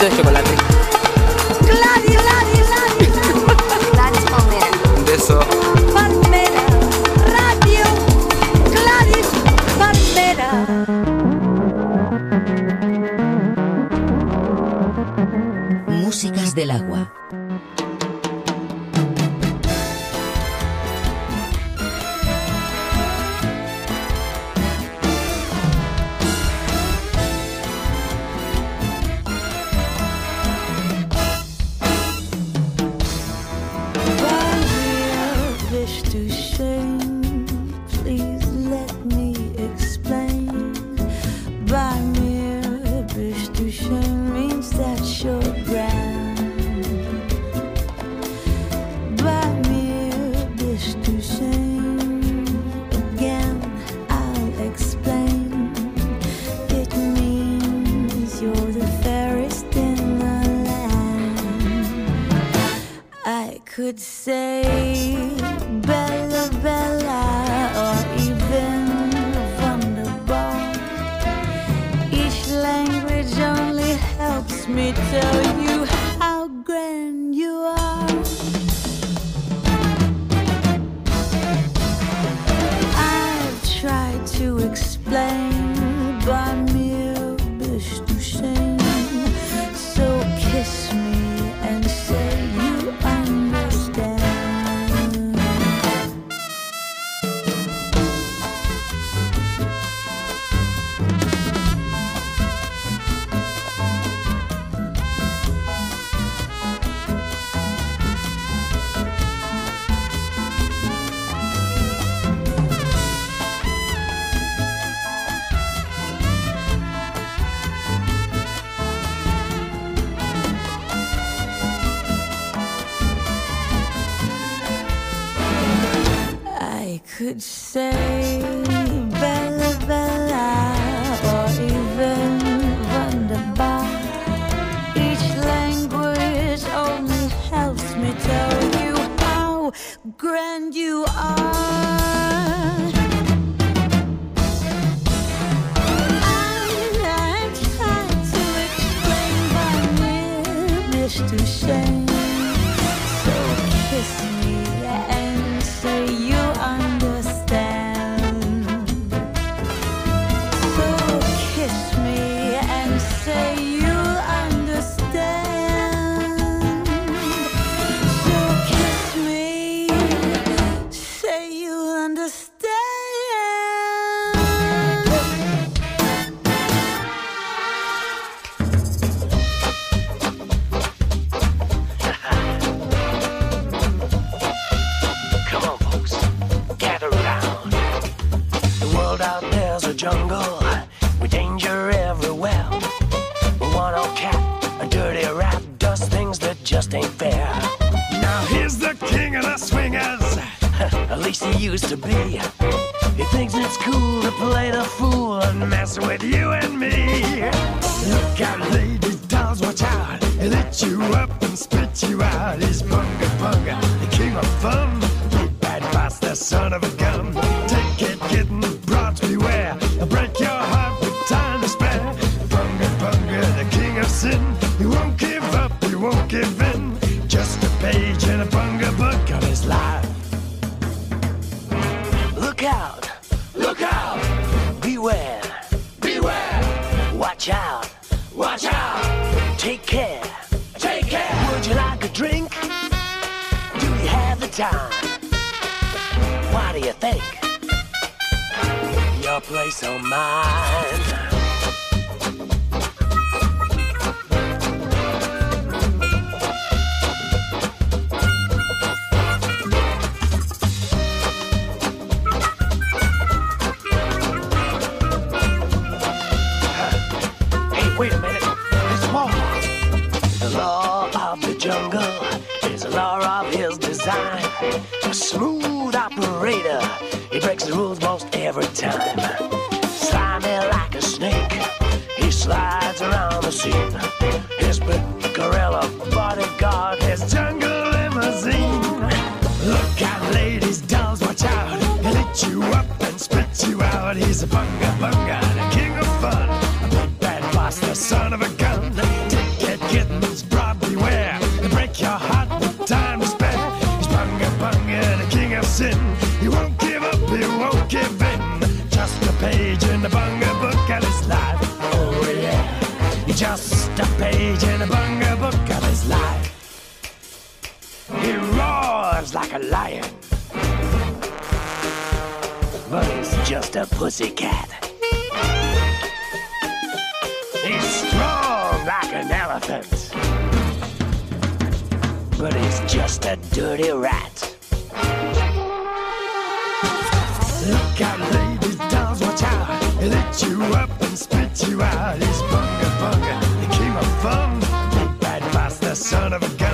de chocolate. Say but he's just a dirty rat. Look out, ladies, dolls, watch out. He'll eat you up and spit you out. He's bunga bunga, the king of fun. Big bad the son of a gun.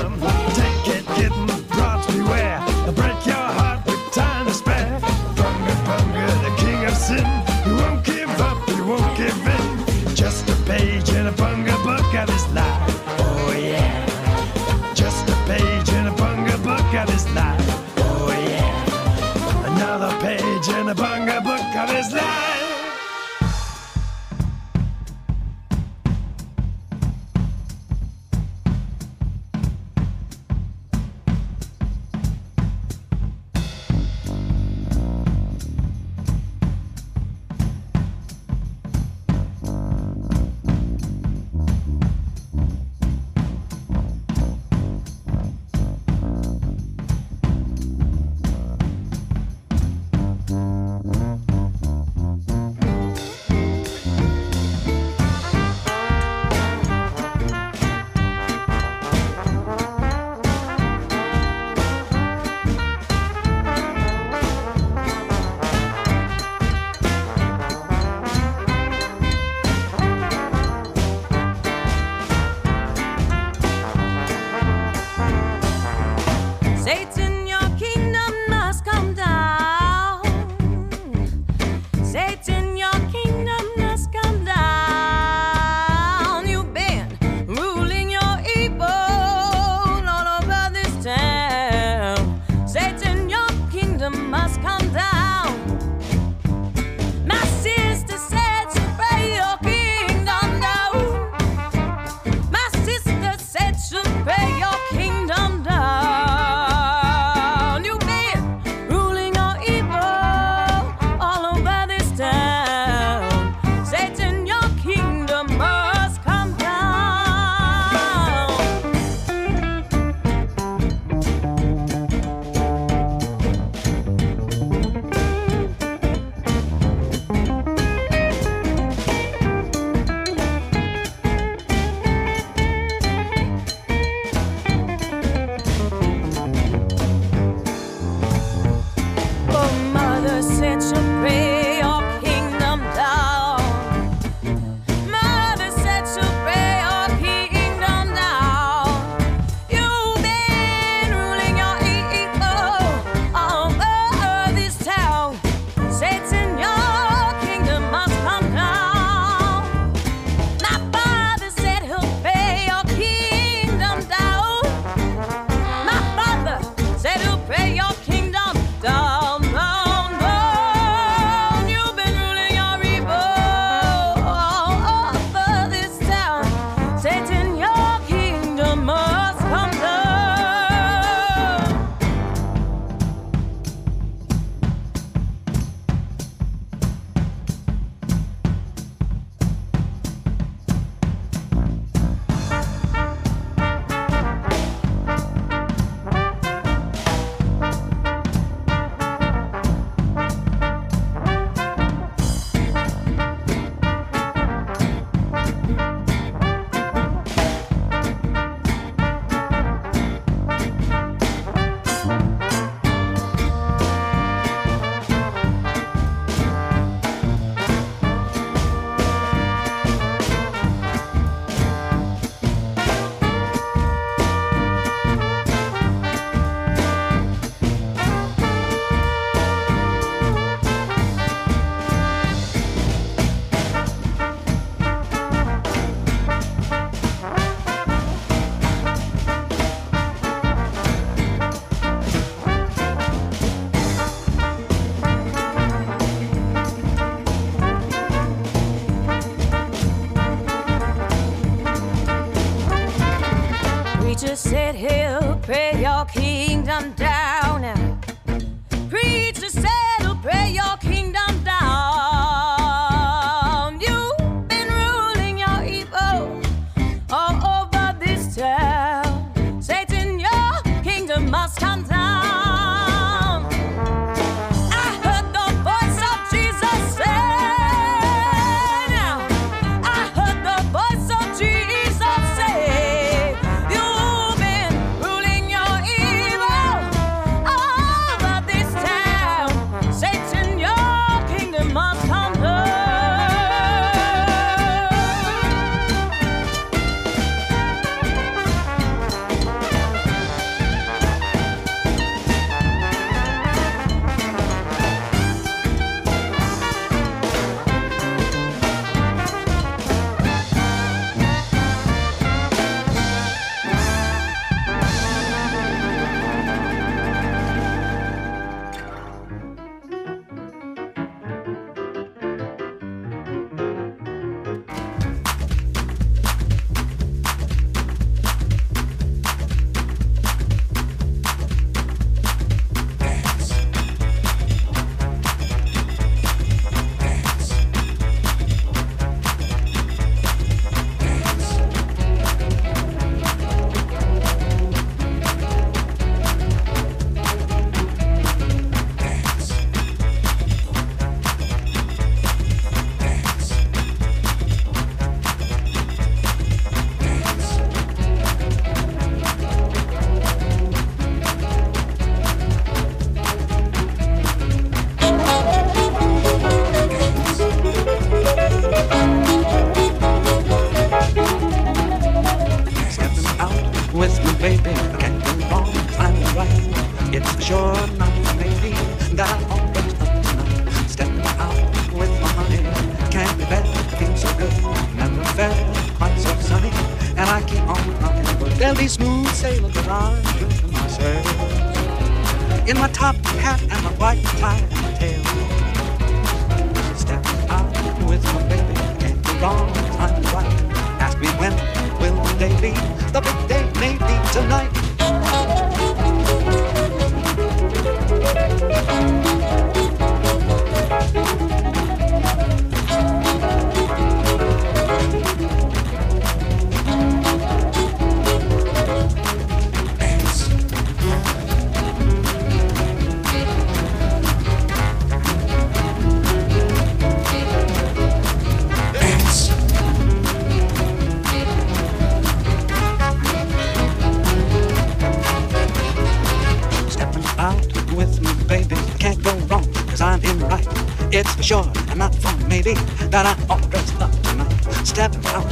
It's for sure, and not for maybe, that I'm all dressed up tonight. Stepping out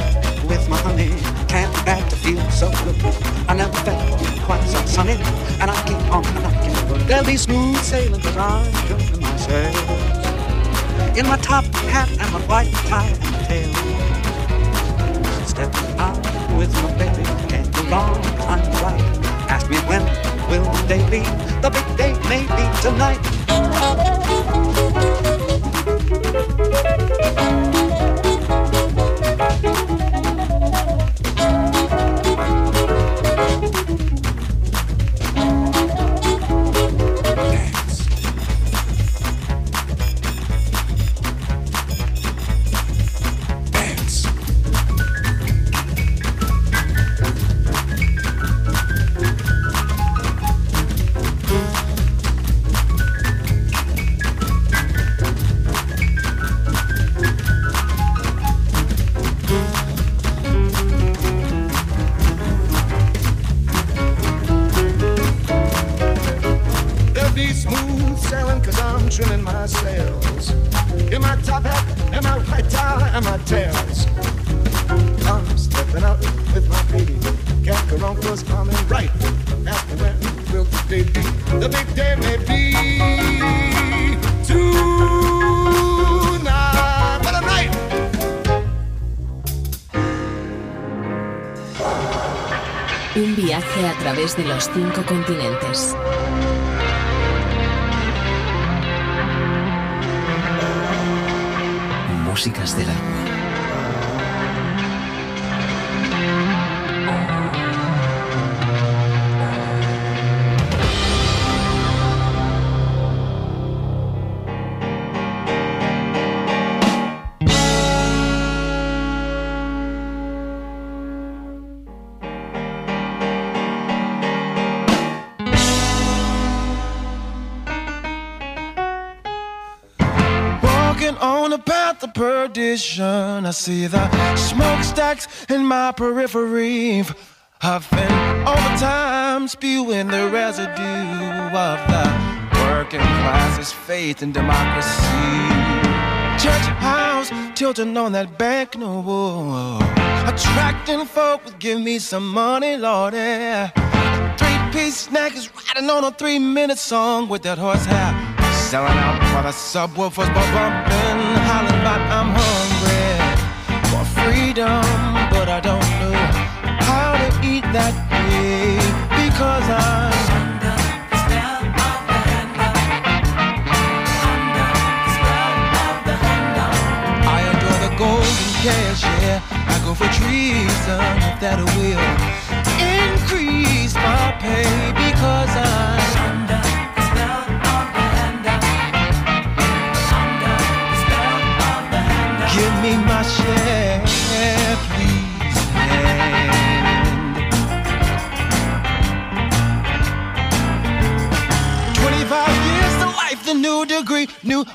with my honey, can't bear to feel so good. I never felt quite so sunny, and I keep on knocking. There'll be smooth sailing, cause I'm my myself. In my top hat and my white tie and tail. Stepping out with my baby, can't go wrong, I'm right. Ask me when will the day be? The big day may be tonight. Músicas del agua. Perdition, I see the smokestacks in my periphery. I've been Huffing overtime, spewing the residue of the working class's faith in democracy. Church house tilting on that bank no Attracting folk with give me some money, Lordy. Three piece snack is riding on a three minute song with that horsehair. Selling out for the subwoofers, but bumping, hollering about I'm for freedom, but I don't know how to eat that way because I'm. Golden cash, yeah. I go for treason if that will increase my pay because I'm. Give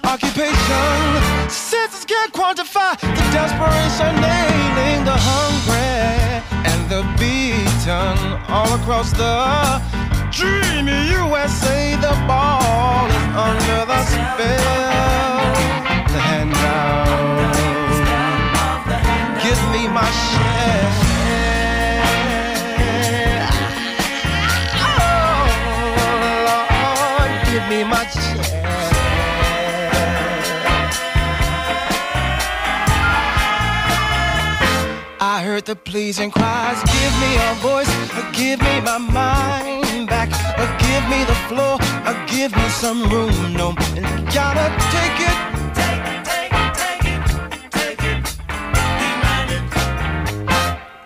occupation. Senses can't quantify the desperation, nailing the hungry and the beaten all across the dreamy USA. The ball is under the spell. The handout. Give me my share. Oh, me my heard the pleasing cries. Give me a voice, uh, give me my mind back. Uh, give me the floor, uh, give me some room. No, gotta take it.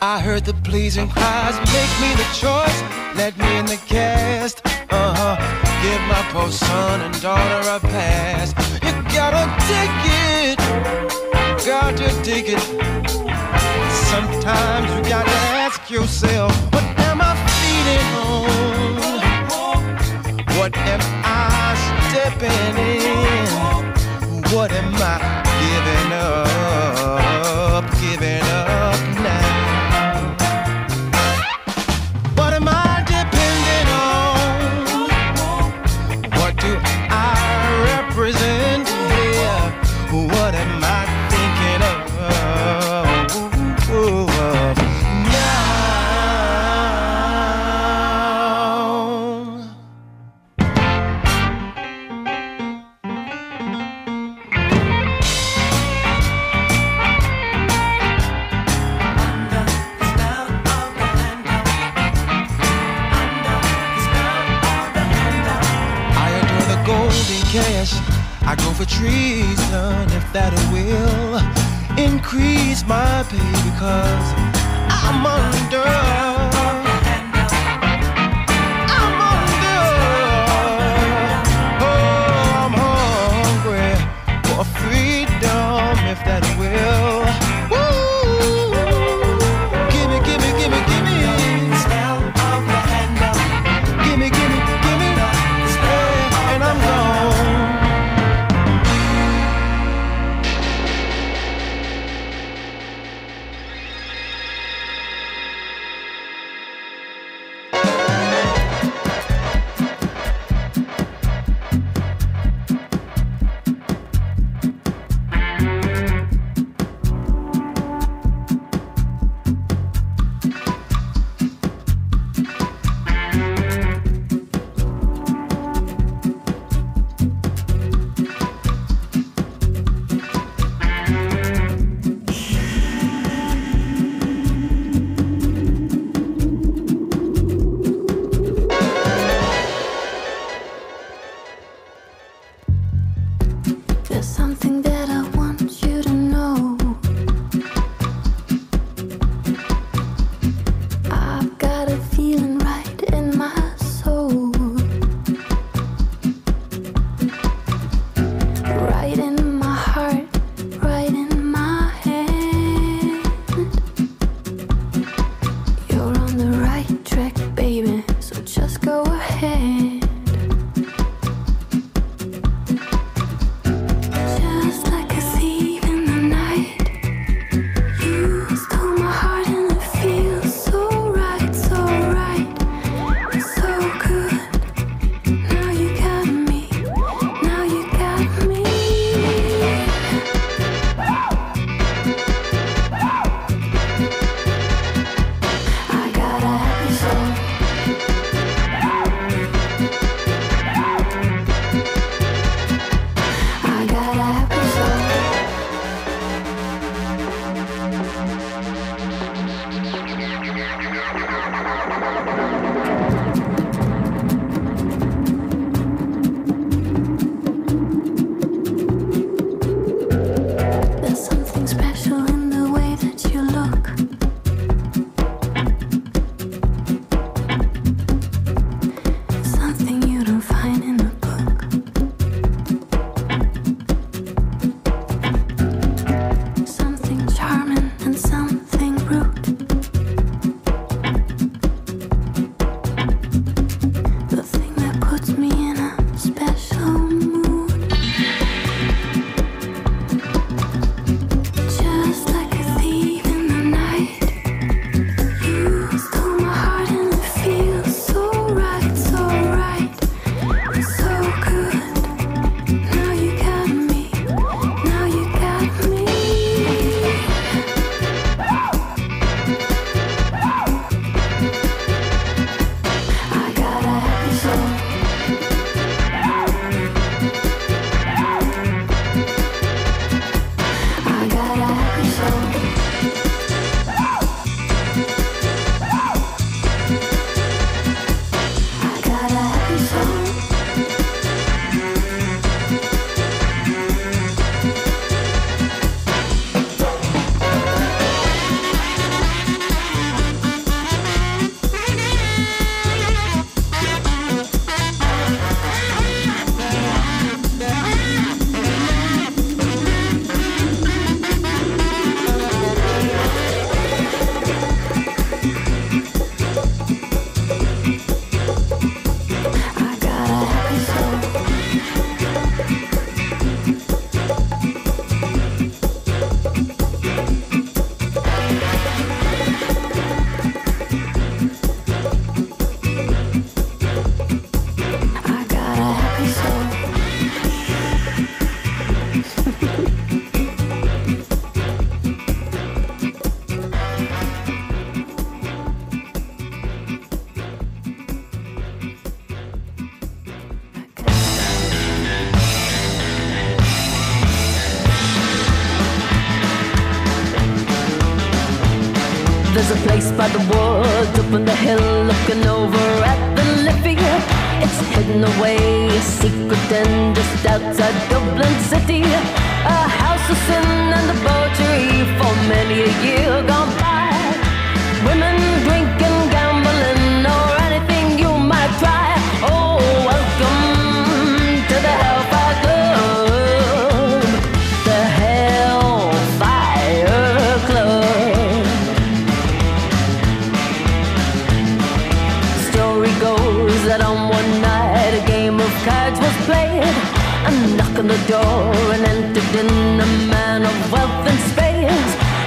I heard the pleasing cries, make me the choice, let me in the cast. Uh huh. Give my poor son and daughter a pass. You gotta take it, gotta take it. Sometimes you gotta ask yourself, what am I feeding on? What am I stepping in? What am I giving up? Giving up cash. I go for treason if that will increase my pay because I'm under.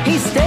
He stayed